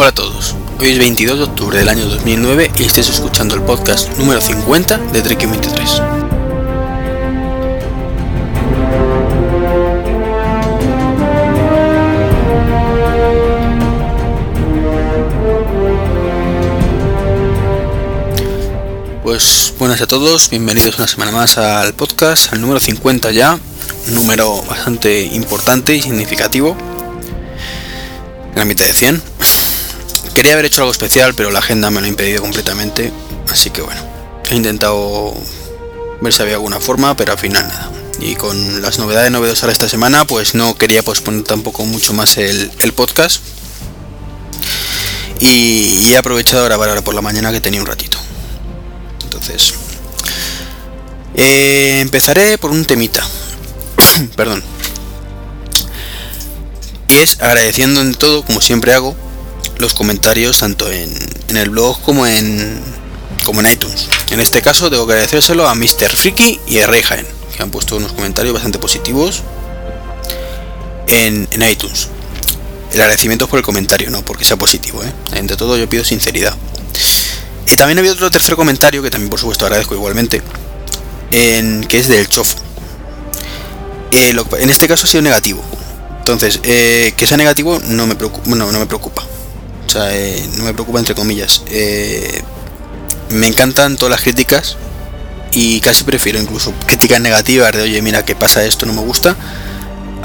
Hola a todos, hoy es 22 de octubre del año 2009 y estáis escuchando el podcast número 50 de Trek 23. Pues buenas a todos, bienvenidos una semana más al podcast, al número 50 ya, un número bastante importante y significativo, la mitad de 100. Quería haber hecho algo especial, pero la agenda me lo ha impedido completamente, así que bueno, he intentado ver si había alguna forma, pero al final nada. Y con las novedades novedosas de esta semana, pues no quería posponer tampoco mucho más el, podcast. Y, he aprovechado a grabar ahora por la mañana que tenía un ratito. Entonces, eh, empezaré por un temita. Perdón. Y es agradeciendo en todo, como siempre hago, los comentarios tanto en, el blog como en, como en iTunes. En este caso tengo que agradecérselo a Mr. Freaky y a Reyhaen, que han puesto unos comentarios bastante positivos en, iTunes. El agradecimiento es por el comentario, no porque sea positivo. ¿eh? Entre todo yo pido sinceridad. Y también había otro tercer comentario que también por supuesto agradezco igualmente, en, que es del chof. Eh, en este caso ha sido negativo. Entonces, eh, que sea negativo no me no me preocupa. O sea, eh, no me preocupa entre comillas. me encantan todas las críticas y casi prefiero incluso críticas negativas de oye mira que pasa esto no me gusta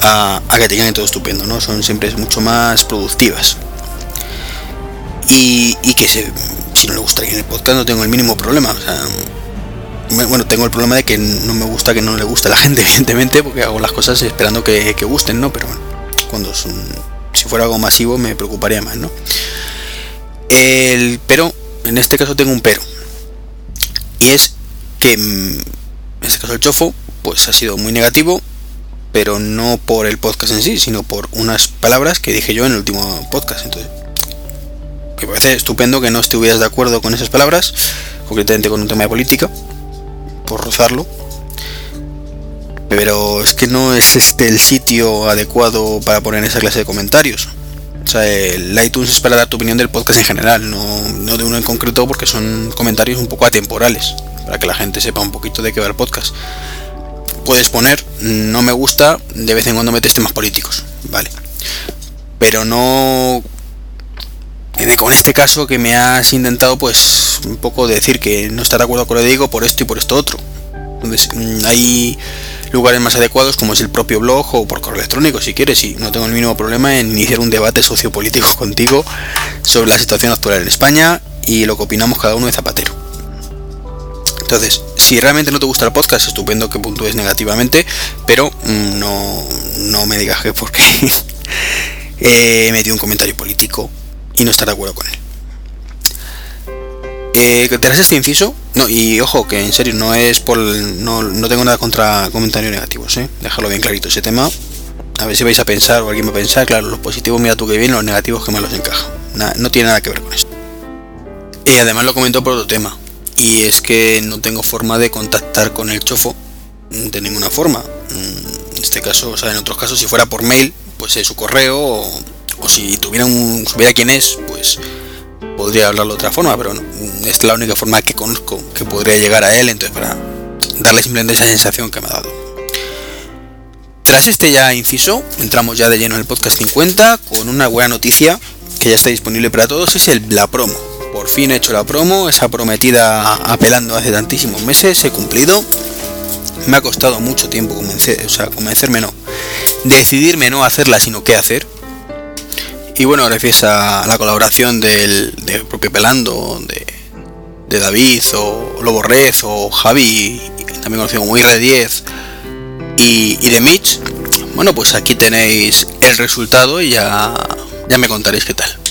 a, que te todo estupendo no son siempre mucho más productivas y, que se, si no le gusta en el podcast no tengo el mínimo problema. O sea, bueno, tengo el problema de que no me gusta que no le guste a la gente, evidentemente, porque hago las cosas esperando que, gusten, ¿no? Pero bueno, cuando si fuera algo masivo me preocuparía más, ¿no? El, pero, en este caso tengo un pero. Y es que, mm, en este caso el chofo, pues ha sido muy negativo, pero no por el podcast en sí, sino por unas palabras que dije yo en el último podcast. Entonces, me parece estupendo que no estuvieras de acuerdo con esas palabras, concretamente con un tema de política, por rozarlo. Pero es que no es este el sitio adecuado para poner esa clase de comentarios. O sea, el iTunes es para dar tu opinión del podcast en general, no, de uno en concreto porque son comentarios un poco atemporales, para que la gente sepa un poquito de qué va el podcast. Puedes poner, no me gusta, de vez en cuando metes temas políticos, vale. Pero no con este caso que me has intentado pues un poco decir que no está de acuerdo con lo que digo por esto y por esto otro. Entonces mm, hay lugares más adecuados como es el propio blog o por correo electrónico si quieres y no tengo el mínimo problema en iniciar un debate sociopolítico contigo sobre la situación actual en España y lo que opinamos cada uno de Zapatero. Entonces, si realmente no te gusta el podcast, estupendo que puntúes negativamente, pero mm, no, no me digas que porque he metido un comentario político y no estar de acuerdo con él. Eh, tras este inciso, no, y ojo, que en serio no es por. No, no tengo nada contra comentarios negativos, ¿eh? Dejarlo bien clarito ese tema. A ver si vais a pensar o alguien va a pensar, claro, los positivos mira tú que bien, los negativos que más los encaja. no tiene nada que ver con esto. Y además lo comento por otro tema. Y es que no tengo forma de contactar con el chofo de ninguna forma. Mm, en este caso, o sea, en otros casos, si fuera por mail, pues es su correo o o si tuviera un, supiera quién es, pues podría hablarlo de otra forma, pero no, es la única forma que conozco que podría llegar a él, entonces para darle simplemente esa sensación que me ha dado. Tras este ya inciso, entramos ya de lleno en el podcast 50 con una buena noticia que ya está disponible para todos, es el, la promo. Por fin he hecho la promo, esa prometida apelando hace tantísimos meses, he cumplido. Me ha costado mucho tiempo convencer, o sea, convencerme no, decidirme no hacerla, sino qué hacer y bueno, gracias a la colaboración del, propio Pelando, de, David o Lobo Red o Javi, también conocido como IR10 y, y de Mitch, bueno, pues aquí tenéis el resultado y ya, ya me contaréis qué tal.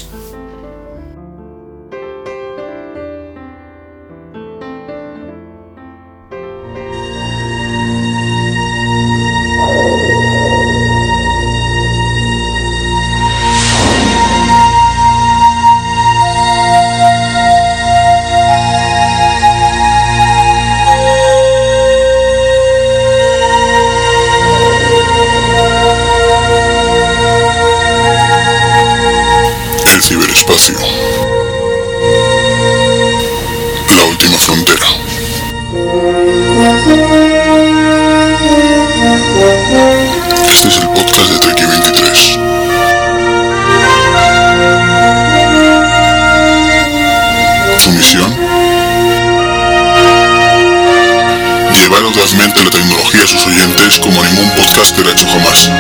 Audazmente la tecnología a sus oyentes como ningún podcaster ha hecho jamás.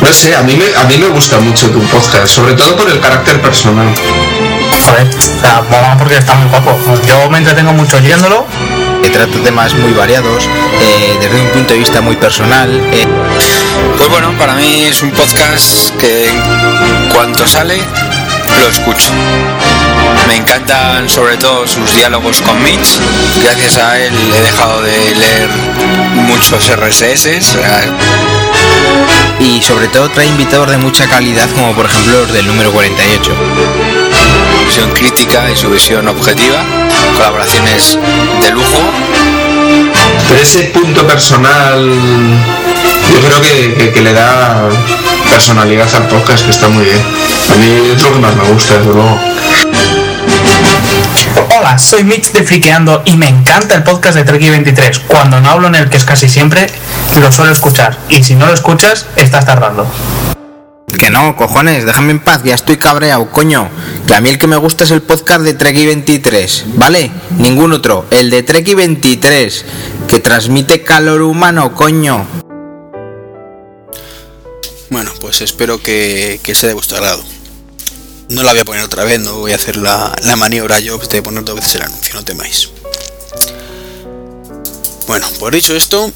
No sé, a mí, me, a mí me gusta mucho tu podcast, sobre todo por el carácter personal. Joder, o sea, mola porque está muy guapo. Yo me entretengo mucho oyéndolo. que trata temas muy variados, eh, desde un punto de vista muy personal. eh, Pues bueno, para mí es un podcast que en cuanto sale lo escucho. Me encantan sobre todo sus diálogos con Mitch. Gracias a él he dejado de leer muchos RSS. y sobre todo trae invitados de mucha calidad, como por ejemplo los del número 48. Su visión crítica y su visión objetiva. Colaboraciones de lujo. Pero ese punto personal, yo creo que, que- que le da personalidad al podcast, que está muy bien. A mí es lo que más me gusta, desde luego. Hola, soy Mitch de Friqueando y me encanta el podcast de Treki 23. Cuando no hablo en el que es casi siempre, lo suelo escuchar. Y si no lo escuchas, estás tardando. Que no, cojones, déjame en paz, ya estoy cabreado, coño. Que a mí el que me gusta es el podcast de Treki 23, ¿vale? Ningún otro, el de Treki 23, que transmite calor humano, coño. Bueno, pues espero que, que sea de vuestro agrado. No la voy a poner otra vez, no voy a hacer la, la maniobra yo de poner dos veces el anuncio, no temáis. Bueno, por dicho esto,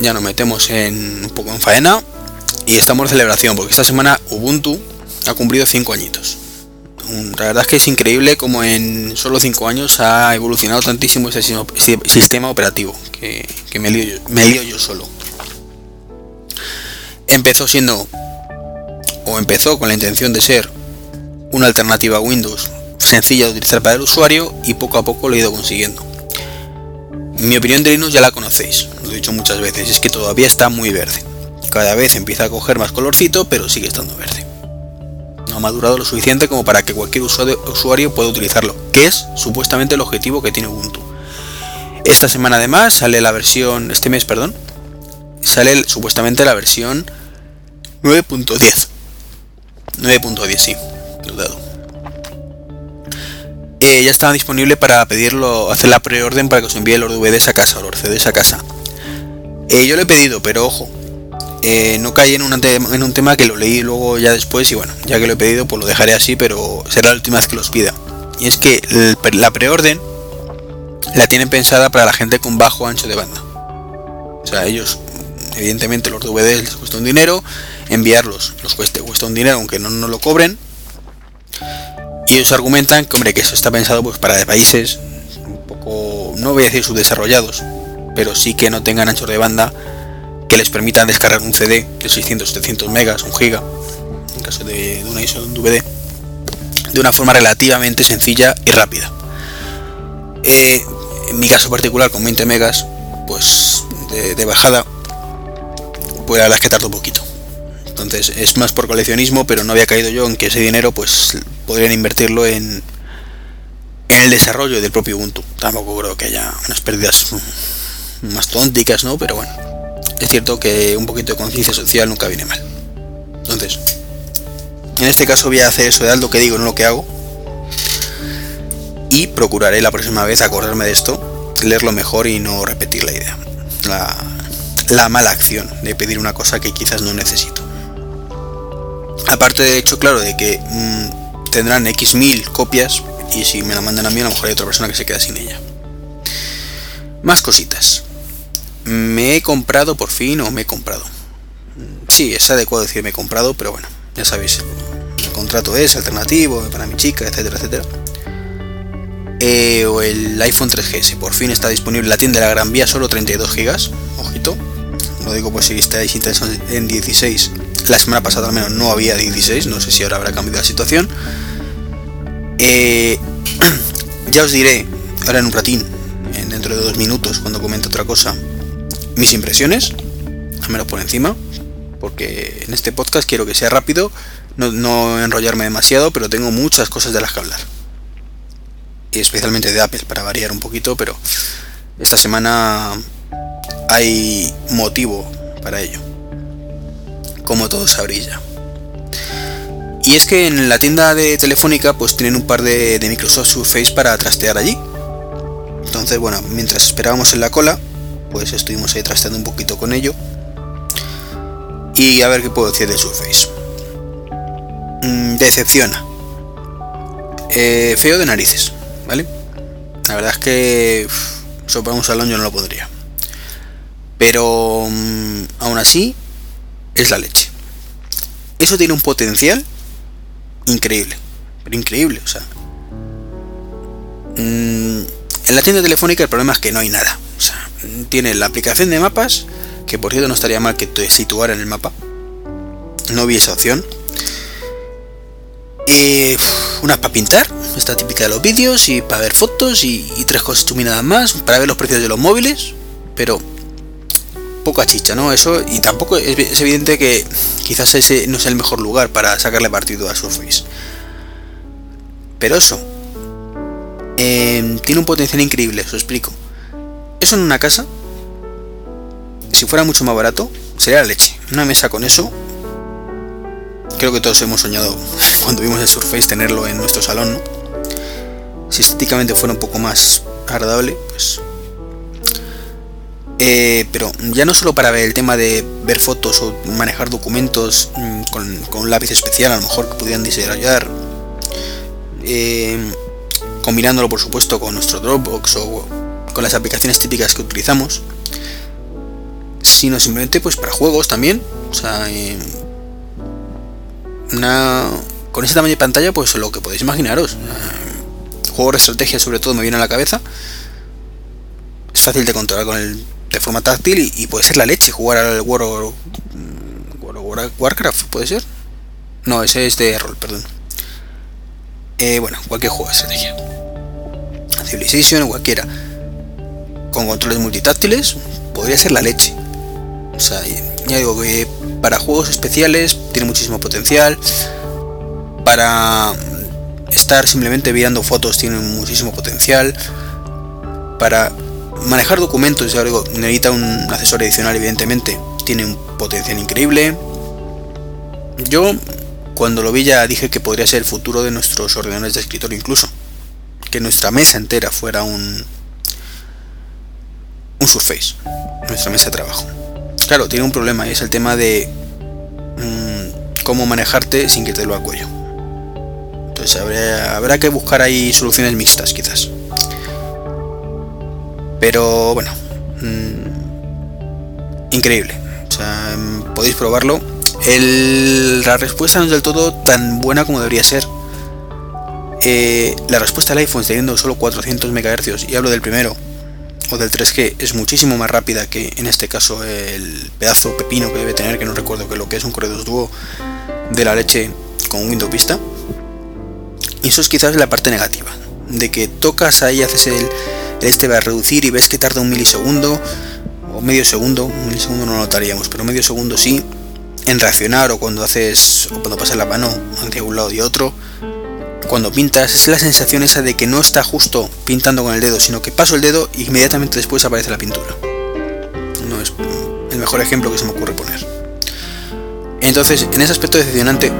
ya nos metemos en un poco en faena y estamos en celebración, porque esta semana Ubuntu ha cumplido 5 añitos. Un- La verdad es que es increíble como en solo 5 años ha evolucionado tantísimo ese sistema operativo, que, que me, lío me lío yo solo. Empezó siendo, o empezó con la intención de ser una alternativa a Windows sencilla de utilizar para el usuario y poco a poco lo he ido consiguiendo. Mi opinión de Linux ya la conocéis, lo he dicho muchas veces, es que todavía está muy verde. Cada vez empieza a coger más colorcito, pero sigue estando verde. No ha madurado lo suficiente como para que cualquier usuario, pueda utilizarlo, que es supuestamente el objetivo que tiene Ubuntu. Esta semana además sale la versión, este mes, perdón, sale supuestamente la versión 9.10. 9.10, sí. Eh, ya estaba disponible para pedirlo, hacer la preorden para que os envíe los DVDs a casa, o los CDs a casa. Eh, yo lo he pedido, pero ojo, eh, no caí en, te- en un tema que lo leí luego ya después y bueno, ya que lo he pedido pues lo dejaré así, pero será la última vez que los pida. Y es que el la preorden la tienen pensada para la gente con bajo ancho de banda. O sea, ellos, evidentemente los DVDs les cuesta un dinero, enviarlos los cueste, cuesta un dinero aunque no, no lo cobren. Y ellos argumentan que, hombre, que eso está pensado pues para países un poco, no voy a decir subdesarrollados, pero sí que no tengan anchos de banda que les permitan descargar un CD de 600, 700 megas, un giga, en caso de, de una ISO de un DVD, de una forma relativamente sencilla y rápida. Eh, en mi caso particular, con 20 megas, pues de bajada, pues la verdad es que tardo un poquito. Entonces es más por coleccionismo, pero no había caído yo en que ese dinero pues podrían invertirlo en, en el desarrollo del propio Ubuntu. Tampoco creo que haya unas pérdidas más tonticas, ¿no? Pero bueno, es cierto que un poquito de conciencia social nunca viene mal. Entonces, en este caso voy a hacer eso de algo que digo, no lo que hago. Y procuraré la próxima vez acordarme de esto, leerlo mejor y no repetir la idea. La, la mala acción de pedir una cosa que quizás no necesito. Aparte de hecho, claro, de que mm, tendrán X mil copias y si me la mandan a mí, a lo mejor hay otra persona que se queda sin ella. Más cositas. Me he comprado por fin o me he comprado. Sí, es adecuado decir me he comprado, pero bueno, ya sabéis, el contrato es alternativo para mi chica, etcétera, etcétera. Eh, o el iPhone 3GS, por fin está disponible en la tienda de la Gran Vía, solo 32 GB, ojito. Lo digo por si estáis interesados en 16. La semana pasada al menos no había 16, no sé si ahora habrá cambiado la situación. Eh, ya os diré, ahora en un ratín, en- dentro de dos minutos, cuando comente otra cosa, mis impresiones, al menos por encima, porque en este podcast quiero que sea rápido, no, no enrollarme demasiado, pero tengo muchas cosas de las que hablar. Especialmente de Apple, para variar un poquito, pero esta semana hay motivo para ello. Como todo sabréis ya. Y es que en la tienda de Telefónica pues tienen un par de, Microsoft Surface para trastear allí. Entonces, bueno, mientras esperábamos en la cola, pues estuvimos ahí trasteando un poquito con ello. Y a ver qué puedo decir de Surface. Mm, decepciona. Eh, feo de narices, ¿vale? La verdad es que uff, un salón yo no lo podría. Pero mm, aún así, es la leche. Eso tiene un potencial increíble. Pero increíble, o sea. Mm, en la tienda telefónica el problema es que no hay nada. Tiene la aplicación de mapas, que por cierto no estaría mal que te situara en el mapa. No vi esa opción. Eh, unas para pintar, esta típica de los vídeos, y para ver fotos, y, tres cosas nada más, para ver los precios de los móviles, pero poca chicha, ¿no? Eso, y tampoco es, evidente que quizás ese no es el mejor lugar para sacarle partido a Surface. Pero eso, eh, tiene un potencial increíble, os explico. Eso en una casa, si fuera mucho más barato, sería la leche. Una mesa con eso, creo que todos hemos soñado cuando vimos el Surface tenerlo en nuestro salón. Si estéticamente fuera un poco más agradable, pues... Eh, pero ya no solo para ver el tema de ver fotos o manejar documentos mmm, con, un lápiz especial, a lo mejor que pudieran desarrollar, eh, combinándolo por supuesto con nuestro Dropbox o con las aplicaciones típicas que utilizamos, sino simplemente pues para juegos también, o sea, eh, con ese tamaño de pantalla pues lo que podéis imaginaros, eh, juegos de estrategia sobre todo me viene a la cabeza, es fácil de controlar con el de forma táctil y, puede ser la leche jugar al World, World, Warcraft, puede ser, no ese es de rol, perdón. Eh, bueno, cualquier juego de estrategia. Civilization cualquiera. Con controles multitáctiles podría ser la leche. O sea, ya digo que para juegos especiales tiene muchísimo potencial. Para estar simplemente viendo fotos tiene muchísimo potencial. Para manejar documentos, ya digo, necesita un asesor adicional, evidentemente. Tiene un potencial increíble. Yo cuando lo vi ya dije que podría ser el futuro de nuestros ordenadores de escritorio incluso. Que nuestra mesa entera fuera un, un Surface, nuestra mesa de trabajo. Claro, tiene un problema y es el tema de mmm, cómo manejarte sin que te lo al. Entonces habrá que buscar ahí soluciones mixtas quizás. Pero bueno, mmm, increíble. O sea, podéis probarlo la respuesta no es del todo tan buena como debería ser. Eh, la respuesta del iPhone teniendo solo 400 MHz, y hablo del primero, o del 3G, es muchísimo más rápida que en este caso el pedazo pepino que debe tener, que no recuerdo que lo que es un Core 2 Duo de la leche con Windows Vista. Y eso es quizás la parte negativa, de que tocas ahí, haces el este va a reducir y ves que tarda un milisegundo o medio segundo, un milisegundo no notaríamos, pero medio segundo sí, en reaccionar o cuando haces o cuando pasas la mano hacia un lado y otro. Cuando pintas es la sensación esa de que no está justo pintando con el dedo sino que paso el dedo e inmediatamente después aparece la pintura. No es el mejor ejemplo que se me ocurre poner. Entonces en ese aspecto decepcionante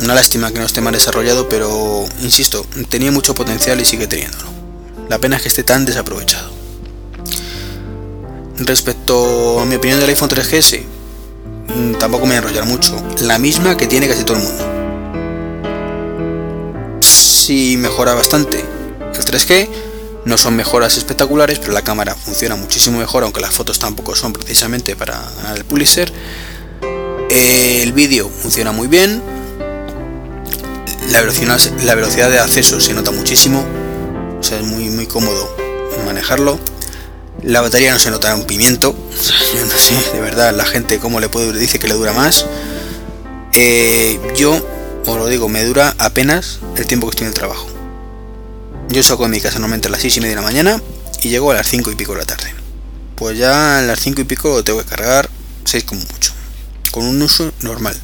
una lástima que no esté mal desarrollado pero insisto tenía mucho potencial y sigue teniéndolo la pena es que esté tan desaprovechado respecto a mi opinión del iPhone 3GS tampoco me voy a enrollar mucho. La misma que tiene casi todo el mundo. Sí mejora bastante. El 3G no son mejoras espectaculares, pero la cámara funciona muchísimo mejor, aunque las fotos tampoco son precisamente para ganar el Pulitzer. El vídeo funciona muy bien. La velocidad de acceso se nota muchísimo. O sea, es muy, muy cómodo manejarlo. La batería no se nota un pimiento. Yo no sé, de verdad, la gente cómo le puede dice que le dura más. Eh, yo, os lo digo, me dura apenas el tiempo que estoy en el trabajo. Yo saco de mi casa normalmente a las 6 y media de la mañana y llego a las 5 y pico de la tarde. Pues ya a las 5 y pico lo tengo que cargar 6 como mucho. con un uso normal.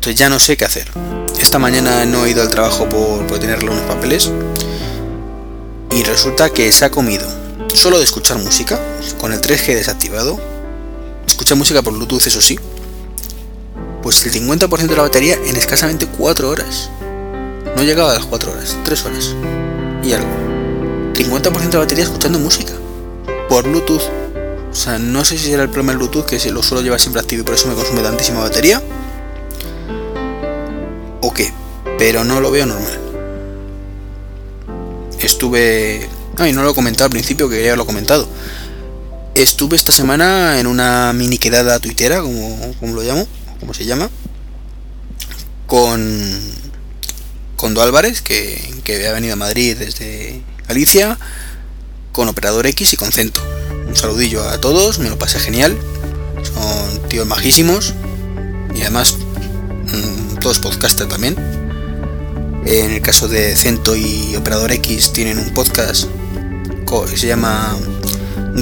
Entonces ya no sé qué hacer. Esta mañana no he ido al trabajo por, tenerle unos papeles y resulta que se ha comido solo de escuchar música con el 3G desactivado. Escucha música por Bluetooth, eso sí. Pues el 50% de la batería en escasamente 4 horas. No llegaba a las 4 horas, 3 horas. Y algo. 50% de la batería escuchando música. Por Bluetooth. O sea, no sé si será el problema del Bluetooth, que se lo suelo llevar siempre activo y por eso me consume tantísima batería. O qué. Pero no lo veo normal. Estuve... Ay, no lo he comentado al principio, que quería haberlo comentado. Estuve esta semana en una mini quedada tuitera, como, como lo llamo, como se llama, con con Do Álvarez, que, que había venido a Madrid desde Galicia, con Operador X y con Cento. Un saludillo a todos, me lo pasé genial. Son tíos majísimos y además todos podcasters también. En el caso de Cento y Operador X tienen un podcast que se llama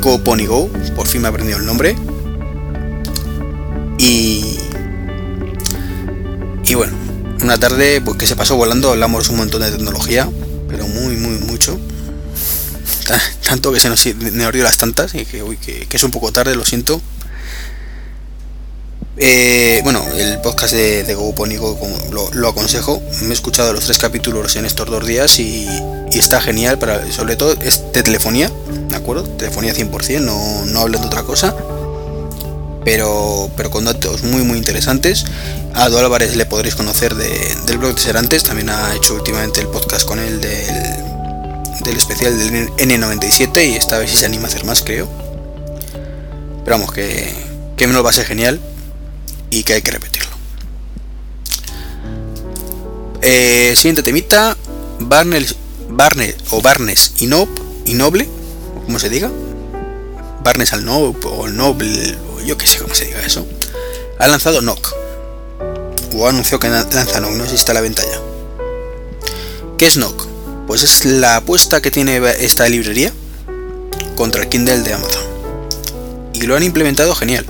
Go Pony Go, por fin me he aprendido el nombre. Y, y bueno, una tarde pues, que se pasó volando, hablamos un montón de tecnología, pero muy, muy, mucho. Tanto que se nos dio las tantas y que, uy, que, es un poco tarde, lo siento. Eh, bueno, el podcast de, de lo, aconsejo. Me he escuchado los tres capítulos en estos dos días y, está genial, para, sobre todo es de telefonía, ¿de acuerdo? Telefonía 100%, no, no hablan de otra cosa. Pero, pero con datos muy muy interesantes. A Do Álvarez le podréis conocer de, del blog de Serantes, también ha hecho últimamente el podcast con él del, del especial del N97 y esta vez si se anima a hacer más creo. Pero vamos, que, que lo va genial y que hay que repetirlo. Eh, siguiente temita, Barnes, Barnes o Barnes y Noble, como se diga. Barnes al Noble o Noble, yo que sé cómo se diga eso. Ha lanzado Nock. O ha anunciado que lanza Nock, no sé si está a la venta ya. ¿Qué es Nock? Pues es la apuesta que tiene esta librería contra el Kindle de Amazon. Y lo han implementado genial.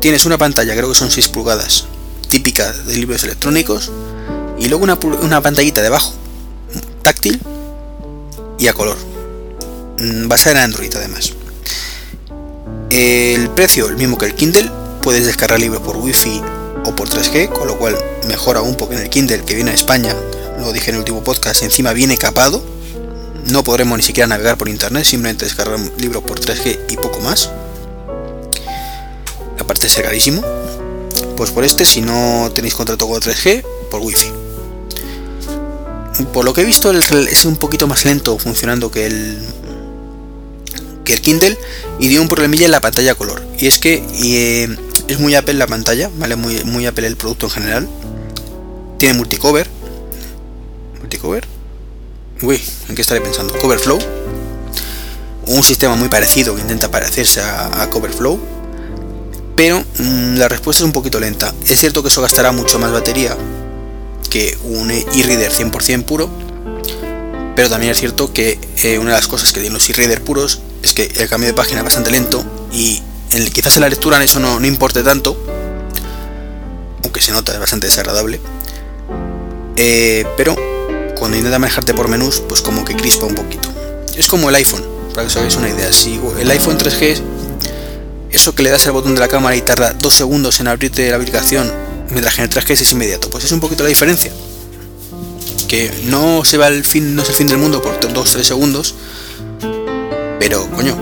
Tienes una pantalla, creo que son 6 pulgadas, típica de libros electrónicos, y luego una, una pantallita debajo, táctil y a color, basada en Android además. El precio, el mismo que el Kindle, puedes descargar libros por Wi-Fi o por 3G, con lo cual mejora un poco en el Kindle que viene a España, lo dije en el último podcast, encima viene capado, no podremos ni siquiera navegar por internet, simplemente descargar libros por 3G y poco más aparte ser carísimo, pues por este, si no tenéis contrato con 3G, por wifi. Por lo que he visto, es un poquito más lento funcionando que el que el Kindle y dio un problemilla en la pantalla color. Y es que eh, es muy Apple la pantalla, ¿vale? Muy, muy Apple el producto en general. Tiene multicover. ¿Multicover? Uy, ¿en qué estaré pensando? Coverflow. Un sistema muy parecido que intenta parecerse a, a Coverflow pero mmm, la respuesta es un poquito lenta. Es cierto que eso gastará mucho más batería que un e-reader 100% puro, pero también es cierto que eh, una de las cosas que tienen los e-reader puros es que el cambio de página es bastante lento y quizás en la lectura en eso no, no importe tanto, aunque se nota es bastante desagradable, eh, pero cuando intenta manejarte por menús, pues como que crispa un poquito. Es como el iPhone, para que os hagáis una idea. Si el iPhone 3G eso que le das al botón de la cámara y tarda dos segundos en abrirte la aplicación, mientras que en el 3G es inmediato. Pues es un poquito la diferencia. Que no se va el fin, no es el fin del mundo por 2-3 segundos. Pero, coño,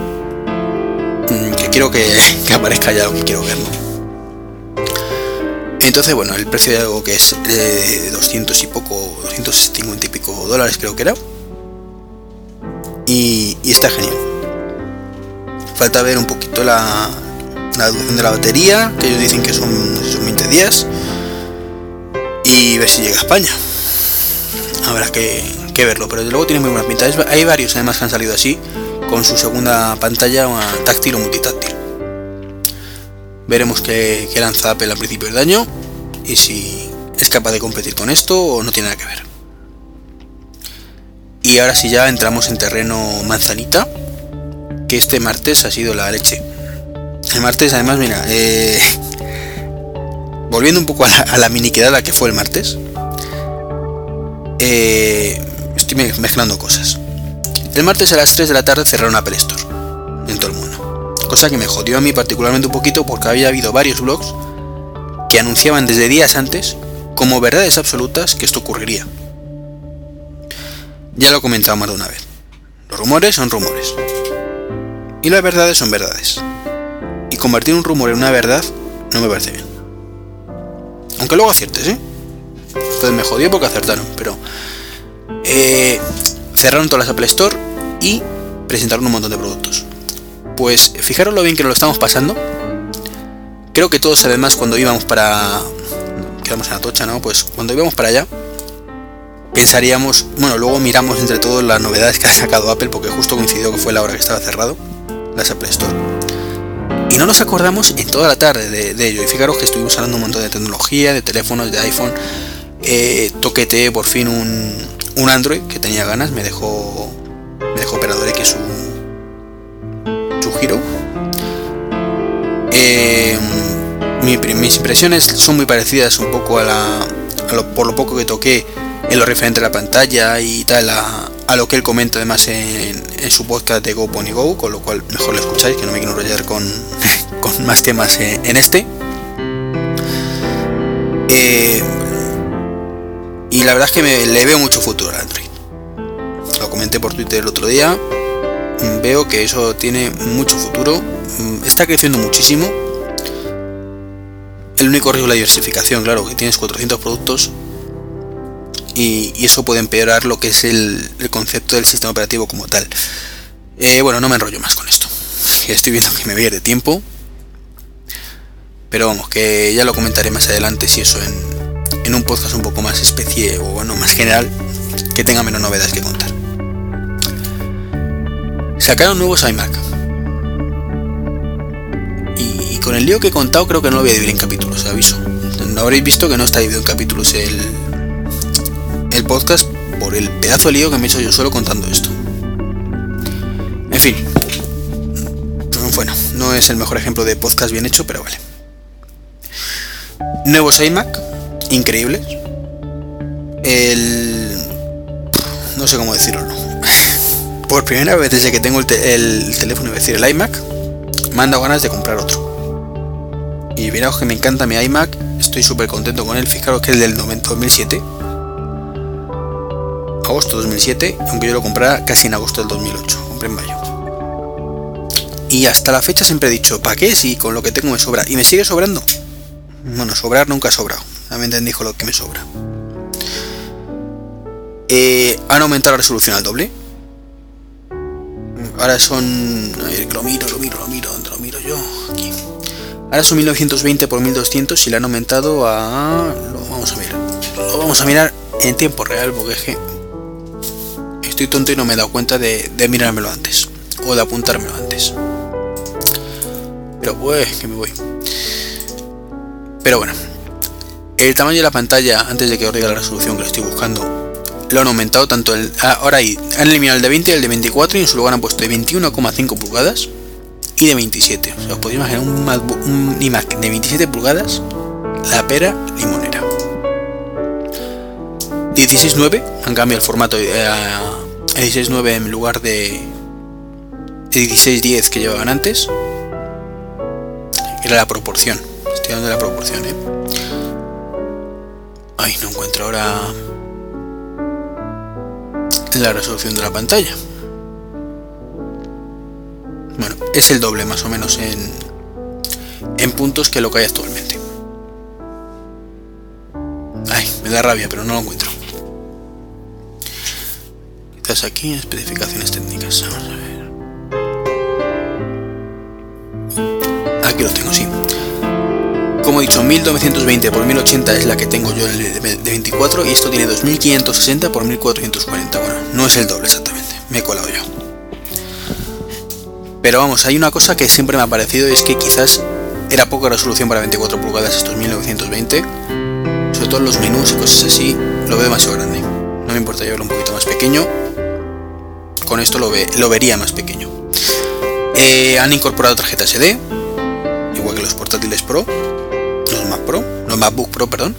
que quiero que, aparezca ya lo que quiero ver, ¿no? Entonces, bueno, el precio de algo que es de 200 y poco, 250 y pico dólares creo que era. Y está genial falta ver un poquito la, la, duración de la batería, que ellos dicen que son, son 20 días, y ver si llega a España. Habrá que, que verlo, pero desde luego tiene muy buena pinta. Hay varios además que han salido así, con su segunda pantalla táctil o multitáctil. Veremos qué, qué lanza Apple al principio del año y si es capaz de competir con esto o no tiene nada que ver. Y ahora sí ya entramos en terreno manzanita, que este martes ha sido la leche. El martes, además, mira, eh, volviendo un poco a la, a la que fue el martes, eh, estoy me- mezclando cosas. El martes a las 3 de la tarde cerraron Apple Store en todo el mundo. Cosa que me jodió a mí particularmente un poquito porque había habido varios blogs que anunciaban desde días antes como verdades absolutas que esto ocurriría. Ya lo he comentado más de una vez. Los rumores son rumores. Y las verdades son verdades. Y convertir un rumor en una verdad no me parece bien. Aunque luego aciertes, ¿eh? Entonces me jodió porque acertaron, pero... eh, cerraron todas las Apple Store y presentaron un montón de productos. Pues fijaros lo bien que nos lo estamos pasando. Creo que todos además cuando íbamos para... Quedamos en Atocha, ¿no? Pues cuando íbamos para allá, pensaríamos, bueno, luego miramos entre todos las novedades que ha sacado Apple, porque justo coincidió que fue la hora que estaba cerrado, las Apple Store. Y no nos acordamos en toda la tarde de, ello. Y fijaros que estuvimos hablando un montón de tecnología, de teléfonos, de iPhone. Eh, por fin un, un Android que tenía ganas, me dejó, me dejó Operador X su, su giro. Eh, mi- mis impresiones son muy parecidas un poco a la, a lo- por lo poco que toqué en lo referente a la pantalla y tal a, a lo que él comenta además en, su podcast de Go Pony Go, con lo cual mejor lo escucháis, que no me quiero enrollar con, con más temas en, este. Eh, y la verdad es que me, le veo mucho futuro al Android. Lo comenté por Twitter el otro día. Veo que eso tiene mucho futuro. Está creciendo muchísimo. El único riesgo es la diversificación, claro, que tienes 400 productos y, eso puede empeorar lo que es el, concepto del sistema operativo como tal. Eh, bueno, no me enrollo más con esto. Estoy viendo que me voy tiempo. Pero vamos, que ya lo comentaré más adelante si eso en, en un podcast un poco más especie o bueno, más general, que tenga menos novedades que contar. Sacaron nuevos iMac. Y, y con el lío que he contado creo que no lo voy a dividir en capítulos, aviso. No habréis visto que no está dividido en capítulos el, el podcast por el pedazo de lío que me he hecho yo solo contando esto. En fin. Bueno, no es el mejor ejemplo de podcast bien hecho, pero vale. Nuevos iMac, increíbles. El... No sé cómo decirlo. Por primera vez desde que tengo el, te- el teléfono, es decir, el iMac, me han dado ganas de comprar otro. Y miraos que me encanta mi iMac, estoy súper contento con él. Fijaros que es del 90 2007. Agosto 2007, aunque yo lo comprara casi en agosto del 2008, compré en mayo. Y hasta la fecha siempre he dicho, ¿para qué? Si con lo que tengo me sobra. Y me sigue sobrando. Bueno, sobrar nunca ha sobrado. Me entendí con lo que me sobra. Eh, han aumentado la resolución al doble. Ahora son... A ver, lo miro, lo miro, lo miro. ¿Dónde lo miro yo? Aquí. Ahora son 1920 x 1200 y le han aumentado a... Lo vamos a mirar. Lo vamos a mirar en tiempo real porque es que... Estoy tonto y no me he dado cuenta de, de mirármelo antes. O de apuntármelo antes. Pero pues, que me voy. Pero bueno. El tamaño de la pantalla, antes de que os diga la resolución que lo estoy buscando, lo han aumentado tanto el. ah, Ahora hay, han eliminado el de 20 y el de 24 y en su lugar han puesto de 21,5 pulgadas y de 27. O sea, os podéis imaginar un, MacBook- iMac de 27 pulgadas, la pera limonera. 16.9, han cambiado el formato eh, 16.9 en lugar de, de 16.10 que llevaban antes. Era la proporción, estoy dando la proporción, eh. Ay, no encuentro ahora la resolución de la pantalla. Bueno, es el doble más o menos en, en puntos que lo que hay actualmente. Ay, me da rabia, pero no lo encuentro. Aquí, especificaciones técnicas. Vamos a ver. Aquí lo tengo, sí. Como he dicho, 1920 x 1080 es la que tengo yo de de 24 y esto tiene 2560 x 1440. Bueno, no es el doble exactamente, me he colado yo. Pero vamos, hay una cosa que siempre me ha parecido es que quizás era poca resolución para 24 pulgadas estos 1920. Sobre todo los menús y cosas así, lo veo demasiado grande. No me importa llevarlo un poquito más pequeño. Con esto lo, ve, lo vería más pequeño. Eh, han incorporado tarjeta SD. los portátiles Pro, los Mac Pro, los MacBook Pro, perdón.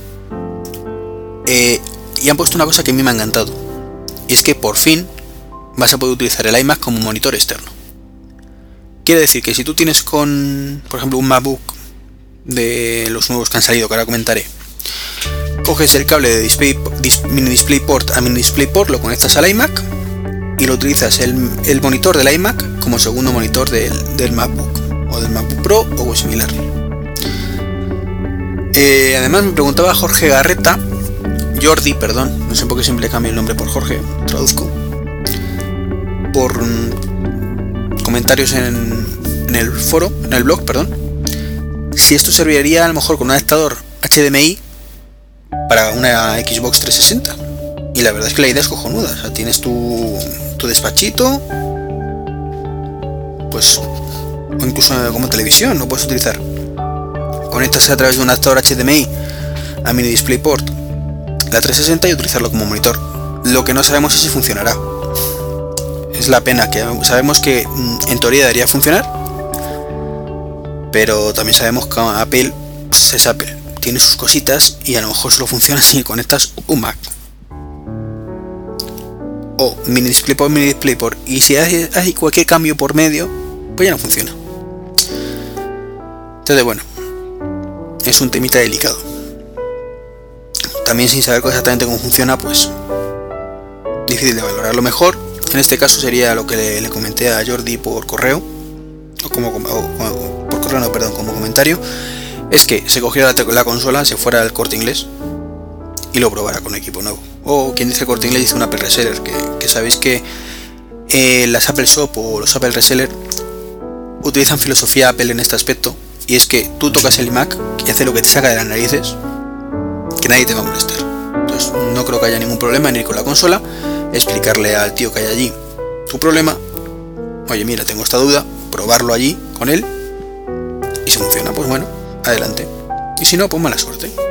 Eh, y han puesto una cosa que a mí me ha encantado. Y es que por fin vas a poder utilizar el iMac como monitor externo. Quiere decir que si tú tienes con, por ejemplo, un MacBook de los nuevos que han salido, que ahora comentaré, coges el cable de display, mini DisplayPort a mini DisplayPort, lo conectas al iMac y lo utilizas el, monitor del iMac como segundo monitor del, MacBook o del MacBook Pro o similar. Eh, además me preguntaba Jorge Garreta, Jordi, perdón, no sé por qué siempre cambio el nombre por Jorge, traduzco, por comentarios en, en el foro, en el blog, perdón, si esto serviría a lo mejor con un adaptador HDMI para una Xbox 360. Y la verdad es que la idea es cojonuda. O sea, tienes tu, tu despachito, pues, o incluso como televisión, lo puedes utilizar. Conectas a través de un adaptador HDMI a mini DisplayPort la 360 y utilizarlo como monitor. Lo que no sabemos es si funcionará. Es la pena que sabemos que mm, en teoría debería funcionar, pero también sabemos que Apple pues, es Apple tiene sus cositas y a lo mejor solo funciona si conectas un Mac. O mini DisplayPort, mini DisplayPort. Y si hay, cualquier cambio por medio, pues ya no funciona. Entonces, bueno, es un temita delicado. También sin saber exactamente cómo funciona, pues difícil de valorarlo mejor. En este caso sería lo que le, comenté a Jordi por correo, o como, por correo, no, perdón, como comentario es que se cogiera la, consola, se fuera al corte inglés y lo probara con equipo nuevo. O quien dice corte inglés dice un Apple Reseller, que, sabéis que eh, las Apple Shop o los Apple Reseller utilizan filosofía Apple en este aspecto. Y es que tú tocas el iMac y hace lo que te saca de las narices, que nadie te va a molestar. Entonces no creo que haya ningún problema en ir con la consola, explicarle al tío que hay allí tu problema. Oye, mira, tengo esta duda, probarlo allí con él. Y si funciona, pues bueno, adelante. Y si no, pues mala suerte.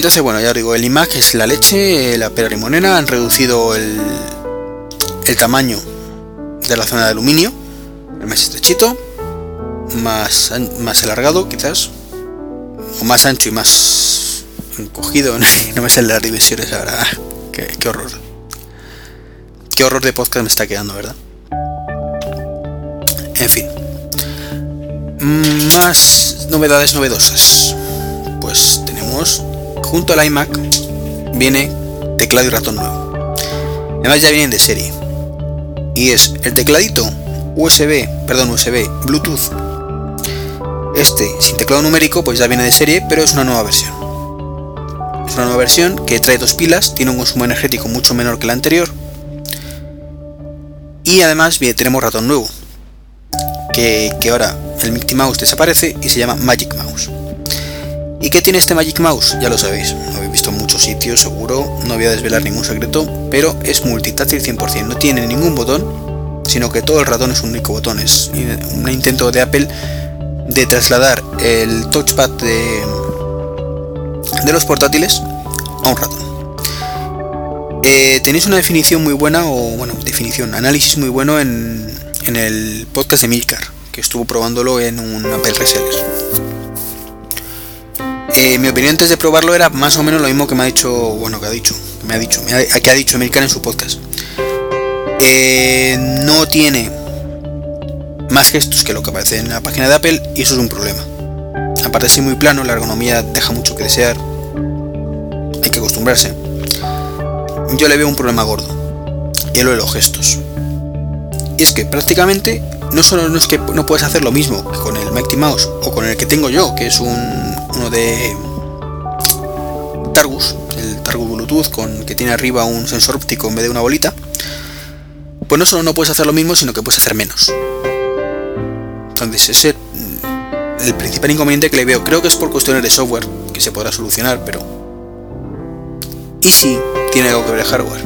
Entonces, bueno, ya os digo, el iMac es la leche, la pera limonera, han reducido el, el tamaño de la zona de aluminio, el más estrechito, más, más alargado quizás, o más ancho y más encogido, no me salen las dimensiones ahora, qué, qué horror. Qué horror de podcast me está quedando, ¿verdad? En fin. Más novedades novedosas. Pues tenemos junto al iMac viene teclado y ratón nuevo. Además ya vienen de serie. Y es el tecladito USB, perdón, USB, Bluetooth. Este sin teclado numérico pues ya viene de serie, pero es una nueva versión. Es una nueva versión que trae dos pilas, tiene un consumo energético mucho menor que la anterior. Y además bien, tenemos ratón nuevo. Que, que ahora el Mickey Mouse desaparece y se llama Magic Mouse. ¿Y qué tiene este Magic Mouse? Ya lo sabéis, lo habéis visto en muchos sitios seguro, no voy a desvelar ningún secreto, pero es multitáctil 100%, no tiene ningún botón, sino que todo el ratón es un único botón, es un intento de Apple de trasladar el touchpad de, de los portátiles a un ratón. Eh, tenéis una definición muy buena, o bueno, definición, análisis muy bueno en, en el podcast de Milcar, que estuvo probándolo en un Apple Reseller. Eh, mi opinión antes de probarlo era más o menos lo mismo que me ha dicho, bueno, que ha dicho, me ha dicho, que ha dicho Emilcar en su podcast. Eh, no tiene más gestos que lo que aparece en la página de Apple y eso es un problema. Aparte ser muy plano, la ergonomía deja mucho que desear. Hay que acostumbrarse. Yo le veo un problema gordo. Y es lo de los gestos. Y es que prácticamente no solo es que no puedes hacer lo mismo que con el Mighty Mouse o con el que tengo yo, que es un, uno de Targus, el Targus Bluetooth, con que tiene arriba un sensor óptico en vez de una bolita, pues no solo no puedes hacer lo mismo, sino que puedes hacer menos. Entonces ese es el principal inconveniente que le veo. Creo que es por cuestiones de software, que se podrá solucionar, pero... Y si tiene algo que ver el hardware.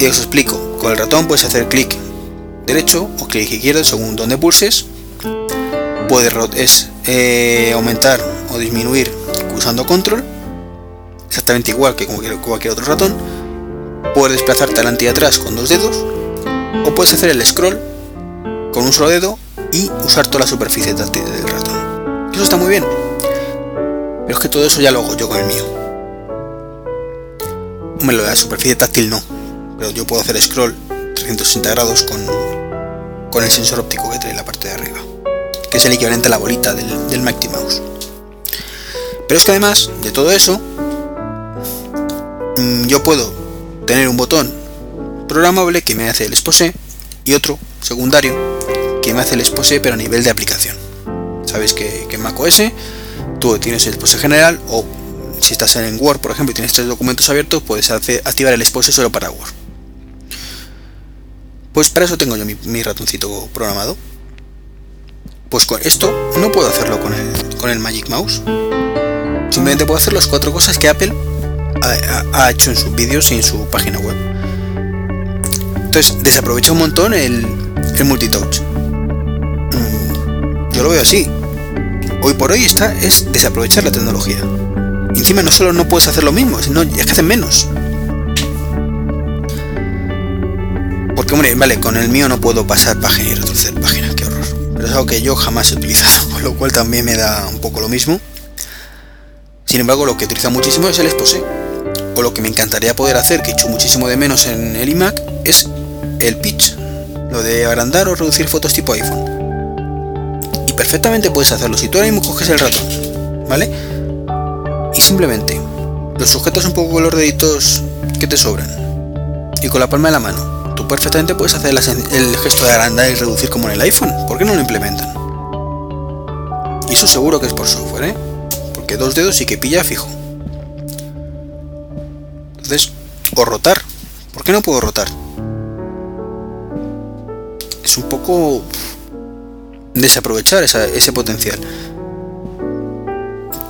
Y os explico, con el ratón puedes hacer clic derecho o clic izquierdo según donde pulses. Puedes es, eh, aumentar o disminuir usando control, exactamente igual que cualquier otro ratón. Puedes desplazarte adelante y atrás con dos dedos, o puedes hacer el scroll con un solo dedo y usar toda la superficie táctil del ratón. Eso está muy bien. Pero es que todo eso ya lo hago yo con el mío. Hombre, la superficie táctil no. Pero yo puedo hacer scroll 360 grados con, con el sensor óptico que trae la parte de arriba. Es el equivalente a la bolita del, del Mighty Mouse. Pero es que además de todo eso, mm, yo puedo tener un botón programable que me hace el expose y otro secundario que me hace el expose pero a nivel de aplicación. Sabéis que, que en macOS tú tienes el expose general o si estás en Word por ejemplo y tienes tres documentos abiertos puedes hacer, activar el expose solo para Word. Pues para eso tengo yo mi ratoncito programado. Pues con esto no puedo hacerlo con el, con el Magic Mouse. Simplemente puedo hacer las cuatro cosas que Apple ha, hecho en sus vídeos y en su página web. Entonces desaprovecha un montón el, el multitouch. Mm, Yo lo veo así. Hoy por hoy está es desaprovechar la tecnología. Encima no solo no puedes hacer lo mismo, sino es que hacen menos. Porque hombre, vale, con el mío no puedo pasar página y retroceder página. Pero es algo que yo jamás he utilizado, con lo cual también me da un poco lo mismo. Sin embargo, lo que utiliza muchísimo es el expose. O lo que me encantaría poder hacer, que echo muchísimo de menos en el iMac, es el pitch. Lo de agrandar o reducir fotos tipo iPhone. Y perfectamente puedes hacerlo. Si tú ahora mismo coges el ratón, ¿vale? Y simplemente los sujetas un poco con los deditos que te sobran. Y con la palma de la mano. Perfectamente puedes hacer el gesto de agrandar y reducir como en el iPhone. ¿Por qué no lo implementan? Y eso seguro que es por software, ¿eh? Porque dos dedos sí que pilla fijo. Entonces, o rotar. ¿Por qué no puedo rotar? Es un poco desaprovechar esa- ese potencial.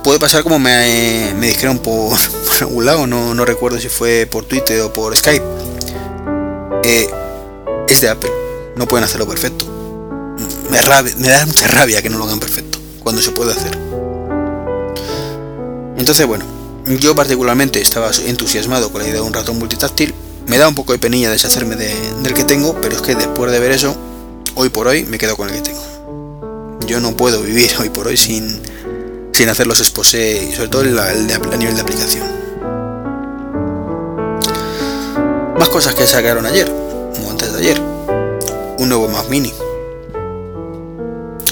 Puede pasar como me, me dijeron por, por algún lado, no, no recuerdo si fue por Twitter o por Skype. Es de Apple, no pueden hacerlo perfecto. Me, da mucha rabia que no lo hagan perfecto, cuando se puede hacer. Entonces, bueno, yo particularmente estaba entusiasmado con la idea de un ratón multitáctil. Me da un poco de penilla deshacerme de- del que tengo, pero es que después de ver eso, hoy por hoy me quedo con el que tengo. Yo no puedo vivir hoy por hoy sin, sin hacer los expose, y sobre todo el, el de, a nivel de aplicación. Cosas que sacaron ayer, o antes de ayer. Un nuevo Mac Mini.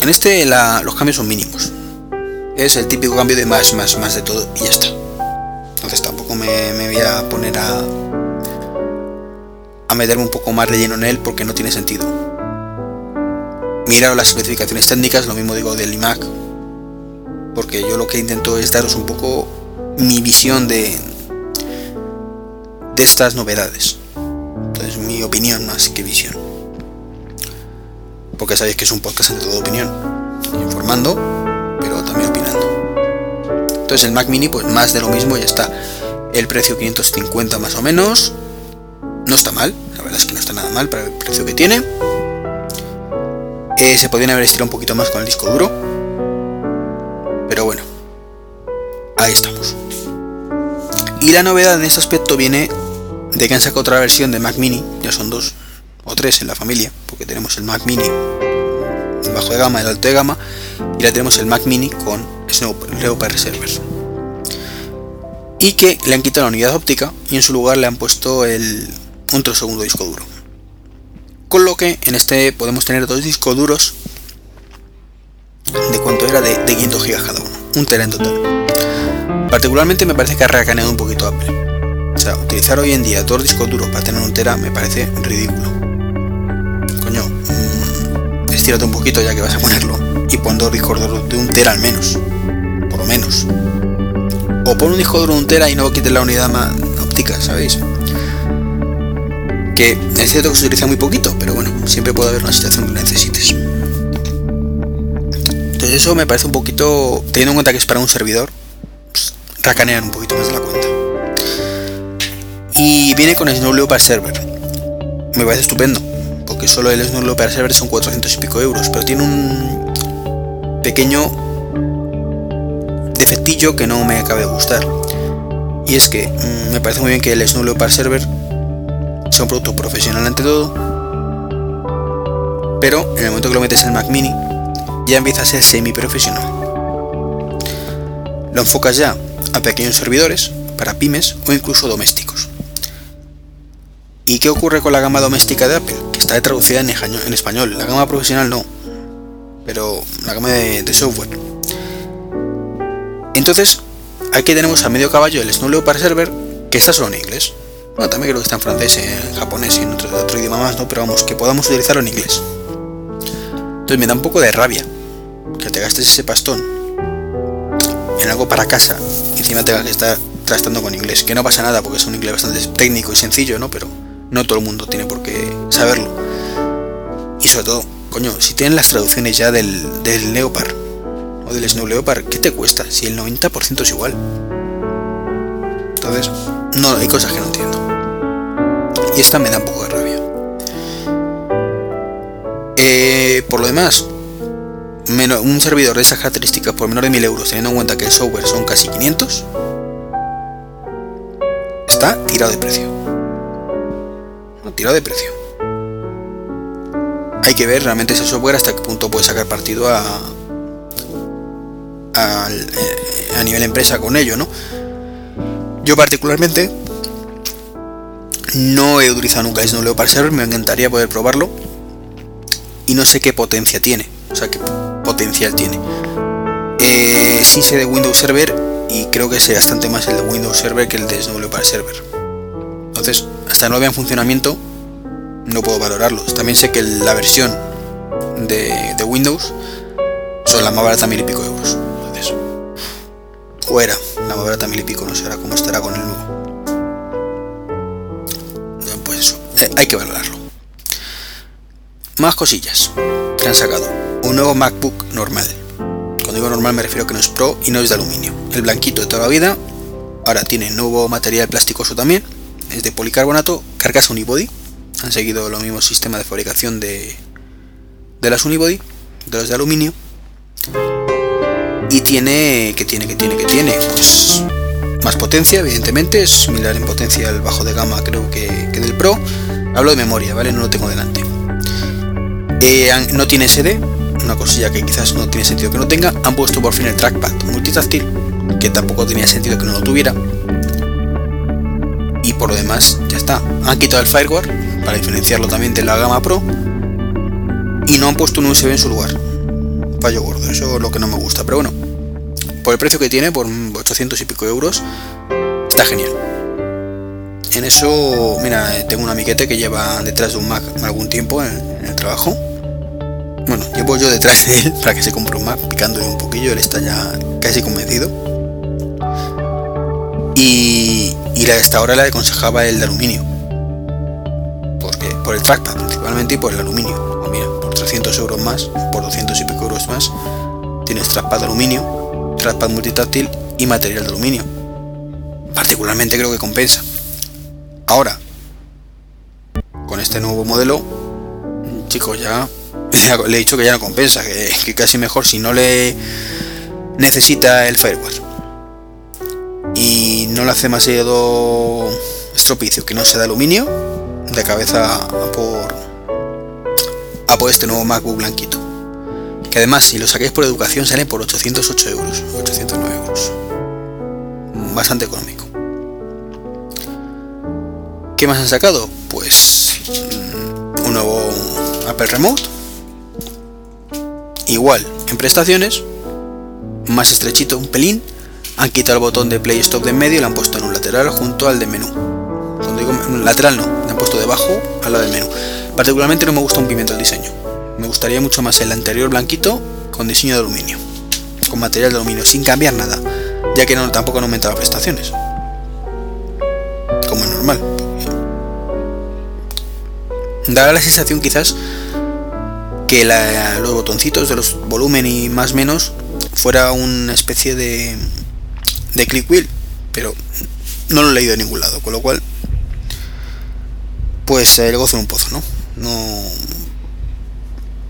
En este los cambios son mínimos. Es el típico cambio de más, más, más de todo y ya está. Entonces tampoco me, me voy a poner a, a meterme un poco más relleno en él porque no tiene sentido. Miraros las especificaciones técnicas, lo mismo digo del iMac, porque yo lo que intento es daros un poco mi visión de, de estas novedades. Opinión más que visión. Porque sabéis que es un podcast de toda opinión. Informando, pero también opinando. Entonces el Mac Mini, pues más de lo mismo, ya está. El precio 550 más o menos. No está mal, la verdad es que no está nada mal para el precio que tiene. Eh, se podrían haber estirado un poquito más con el disco duro. Pero bueno, ahí estamos. Y la novedad en este aspecto viene de que han sacado otra versión de Mac Mini, ya son dos o tres en la familia, porque tenemos el Mac Mini el bajo de gama, el alto de gama, y ya tenemos el Mac Mini con Snow Leopard Server. Y que le han quitado la unidad óptica y en su lugar le han puesto el otro segundo disco duro. Con lo que en este podemos tener dos discos duros de cuánto era de, de 500 GB cada uno, un tera en total. Particularmente me parece que ha recaneado un poquito Apple. O sea, utilizar hoy en día dos discos duros para tener un tera me parece ridículo. Coño, mm, estírate un poquito ya que vas a ponerlo y pon dos discos duros de un tera al menos. Por lo menos. O pon un disco duro de un tera y no quites la unidad más óptica, ¿sabéis? Que es cierto que se utiliza muy poquito, pero bueno, siempre puede haber una situación que necesites. Entonces eso me parece un poquito, teniendo en cuenta que es para un servidor, pues, racanean un poquito más la. Y viene con Snow Leopard Server. Me parece estupendo, porque solo el Snow Server son 400 y pico euros, pero tiene un pequeño defectillo que no me acaba de gustar. Y es que mm, me parece muy bien que el Snow Leopard Server sea un producto profesional ante todo, pero en el momento que lo metes en el Mac Mini ya empieza a ser semi-profesional. Lo enfocas ya a pequeños servidores, para pymes o incluso domésticos. ¿Y qué ocurre con la gama doméstica de Apple? Que está traducida en español, la gama profesional no, pero la gama de, software. Entonces, aquí tenemos a medio caballo el Snow Leopard Server, que está solo en inglés. Bueno, también creo que está en francés, en japonés y en otro, otro idioma más, ¿no? Pero vamos, que podamos utilizarlo en inglés. Entonces me da un poco de rabia que te gastes ese pastón en algo para casa y encima tengas que estar tratando con inglés. Que no pasa nada porque es un inglés bastante técnico y sencillo, ¿no? Pero no todo el mundo tiene por qué saberlo. Y sobre todo, coño, si tienen las traducciones ya del, del Leopard o del Snow Leopard, ¿qué te cuesta? Si el 90% es igual. Entonces, no, hay cosas que no entiendo. Y esta me da un poco de rabia. Eh, por lo demás, un servidor de esas características por menos de 1000 euros, teniendo en cuenta que el software son casi 500, está tirado de precio. Tirado de precio. Hay que ver realmente ese software hasta qué punto puede sacar partido a, a, eh, a nivel empresa con ello, ¿no? Yo particularmente no he utilizado nunca Snow Leopard Server, me encantaría poder probarlo y no sé qué potencia tiene, o sea, qué potencial tiene. Eh, sí sé de Windows Server y creo que sé bastante más el de Windows Server que el de Snow Leopard Server. Entonces, hasta no vea en funcionamiento, no puedo valorarlo. También sé que la versión de, de Windows son la más barata mil y pico euros. Entonces, o era la más barata mil y pico, no sé ahora cómo estará con el nuevo. Pues eso, eh, hay que valorarlo. Más cosillas que han sacado. Un nuevo MacBook normal. Cuando digo normal me refiero a que no es Pro y no es de aluminio. El blanquito de toda la vida. Ahora tiene nuevo material plasticoso también. Es de policarbonato. Carcasa unibody. Han seguido el mismo sistema de fabricación de, de las unibody. De los de aluminio. Y tiene, que tiene, que tiene, que tiene, pues más potencia, evidentemente, es similar en potencia al bajo de gama creo que, que del Pro. Hablo de memoria, ¿vale? No lo tengo delante. Eh, no tiene SD, una cosilla que quizás no tiene sentido que no tenga. Han puesto por fin el trackpad multitáctil, que tampoco tenía sentido que no lo tuviera. Y por lo demás, ya está. Han quitado el firewall para diferenciarlo también de la gama Pro. Y no han puesto un USB en su lugar. Fallo gordo, eso es lo que no me gusta. Pero bueno, por el precio que tiene, por 800 y pico euros, está genial. En eso, mira, tengo un amiguete que lleva detrás de un Mac algún tiempo en el trabajo bueno, llevo yo detrás de él para que se compre un Mac, picándole un poquillo, él está ya casi convencido. Y, y hasta ahora le aconsejaba el de aluminio. Porque, por el trackpad principalmente y por el aluminio. Pues mira, por 300 euros más, por 200 y pico euros más, tienes trackpad de aluminio, trackpad multitáctil y material de aluminio. Particularmente creo que compensa. Ahora, con este nuevo modelo, chicos, ya le he dicho que ya no compensa, que, casi mejor si no le necesita el firewall y no le hace demasiado estropicio que no sea de aluminio, de cabeza a por a por este nuevo MacBook blanquito. Que además, si lo saquéis por educación, sale por 808 euros, 809 euros. Bastante económico. ¿Qué más han sacado? Pues mm, un nuevo Apple Remote Igual, en prestaciones, más estrechito un pelín, han quitado el botón de Play Stop de en medio y lo han puesto en un lateral junto al de menú. Cuando digo lateral no, lo han puesto debajo al lado del menú. Particularmente no me gusta un pimiento el diseño. Me gustaría mucho más el anterior blanquito con diseño de aluminio, con material de aluminio, sin cambiar nada, ya que tampoco han aumentado las prestaciones. Como es normal. Dará la sensación quizás que los botoncitos de los volumen y más menos fuera una especie de, de click wheel, pero no lo he leído en ningún lado, con lo cual pues el gozo en un pozo, ¿no? No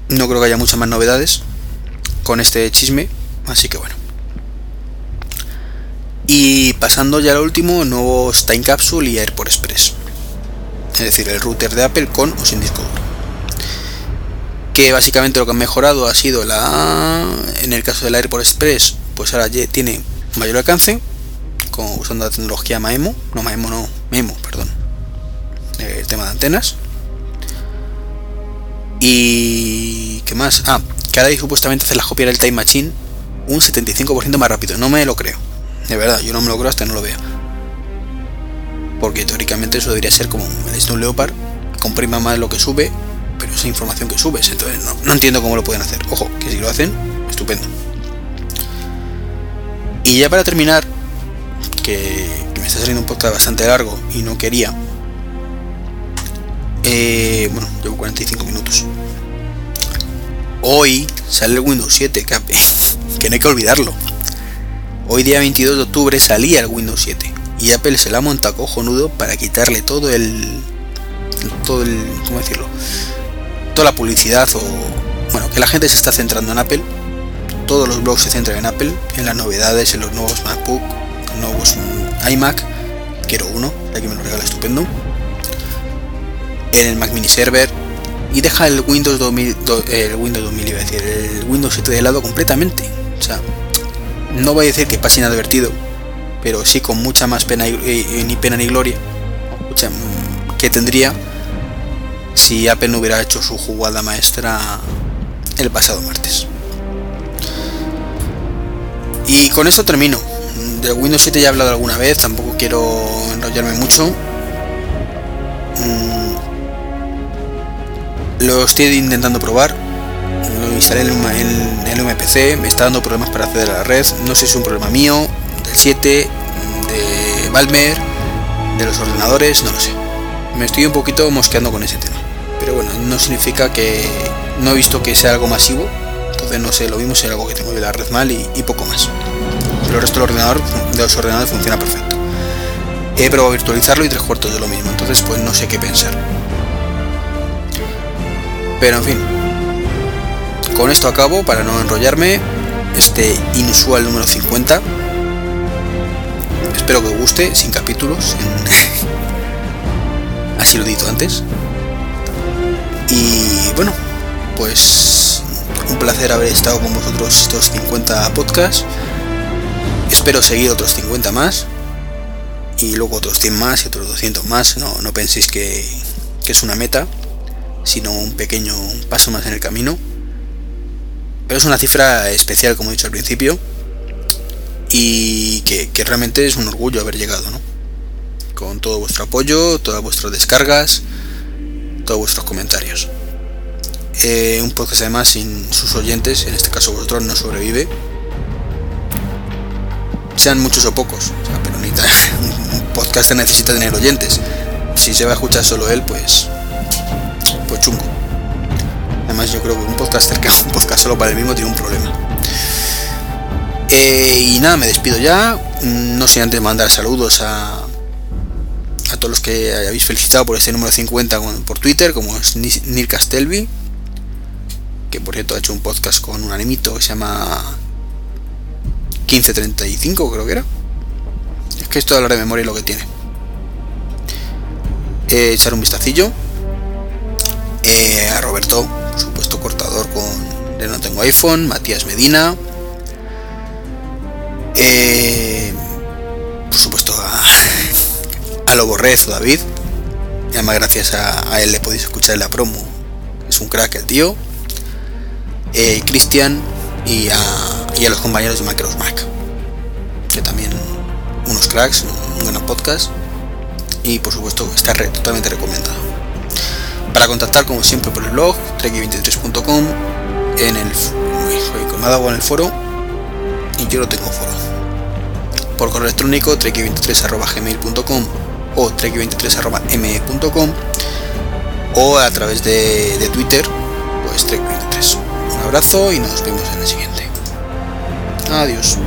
no creo que haya muchas más novedades con este chisme, así que bueno. Y pasando ya al último, nuevos Time Capsule y AirPort Express. Es decir, el router de Apple con o sin disco duro. que básicamente lo que han mejorado ha sido la en el caso del AirPod Express pues ahora ya tiene mayor alcance con, usando la tecnología Maemo no Maemo no Memo perdón. El tema de antenas. Y qué más ah que ahora supuestamente hace la copia del Time Machine un 75% más rápido. No me lo creo. De verdad yo no me lo creo hasta no lo vea. Porque teóricamente eso debería ser como el Snow Leopard comprima más lo que sube pero esa información que subes, entonces no, entiendo cómo lo pueden hacer. Ojo, que si lo hacen, estupendo. Y ya para terminar, que, me está saliendo un podcast bastante largo y no quería. Eh, bueno, llevo 45 minutos. Hoy sale el Windows 7, que, que no hay que olvidarlo. Hoy día 22 de octubre salía el Windows 7 y Apple se la monta cojonudo para quitarle todo el todo el cómo decirlo la publicidad o bueno, que la gente se está centrando en Apple. Todos los blogs se centran en Apple, en las novedades, en los nuevos MacBook, nuevos iMac. Quiero uno, aquí me lo regala estupendo. En el Mac Mini Server y deja el Windows 2000, el Windows 2000 iba a decir, el Windows 7 de lado completamente. O sea, no voy a decir que pase inadvertido, pero sí con mucha más pena y, ni pena ni gloria que tendría si Apple no hubiera hecho su jugada maestra el pasado martes. Y con eso termino. De Windows 7 ya he hablado alguna vez, tampoco quiero enrollarme mucho. Mm, lo estoy intentando probar. Lo instalé en el MPC, me está dando problemas para acceder a la red. No sé si es un problema mío, del 7, de Valmer, de los ordenadores, no lo sé. Me estoy un poquito mosqueando con ese tema pero bueno, no significa que no he visto que sea algo masivo, no sé, lo mismo será algo que tengo de la red mal y, poco más. El resto del ordenador, de los ordenadores funciona perfecto. He probado virtualizarlo y tres cuartos de lo mismo, entonces pues no sé qué pensar. Pero en fin, con esto acabo para no enrollarme este inusual número 50. Espero que os guste, sin capítulos. Así lo he dicho antes. Y bueno, pues un placer haber estado con vosotros estos 50 podcasts. Espero seguir otros 50 más. Y luego otros 100 más y otros 200 más. No, no penséis que, es una meta, sino un pequeño paso más en el camino. Pero es una cifra especial, como he dicho al principio. Y que, que realmente es un orgullo haber llegado, ¿no? Con todo vuestro apoyo, todas vuestras descargas todos vuestros comentarios. Eh, un podcast además sin sus oyentes, en este caso vosotros, no sobrevive. Sean muchos o pocos, pero un podcast necesita tener oyentes. Si se va a escuchar solo él, pues, pues chungo. Además yo creo que un podcaster que un podcast solo para el mismo tiene un problema. Eh, y nada, me despido ya. No sé antes mandar saludos a, a todos los que habéis felicitado por este número 50 por Twitter, como es Neil Castelvi, que por cierto ha hecho un podcast con un animito que se llama 1535, creo que era. Es que esto de hablar de memoria lo que tiene. Eh, echar un vistacillo. Eh, a Roberto, por supuesto, cortador con de No Tengo iPhone, Matías Medina. Eh, por supuesto, a a lo Borrezo David. Y además gracias a, él le podéis escuchar la promo. Es un crack el tío. Eh, Cristian y a, los compañeros de Macros Mac. Que también unos cracks, un, buen podcast. Y por supuesto está totalmente recomendado. Para contactar como siempre por el blog, trek23.com, en el en el foro y yo no tengo foro. Por correo electrónico trek23.gmail.com o trek23.me.com o a través de, Twitter, pues trek23. Un abrazo y nos vemos en el siguiente. Adiós.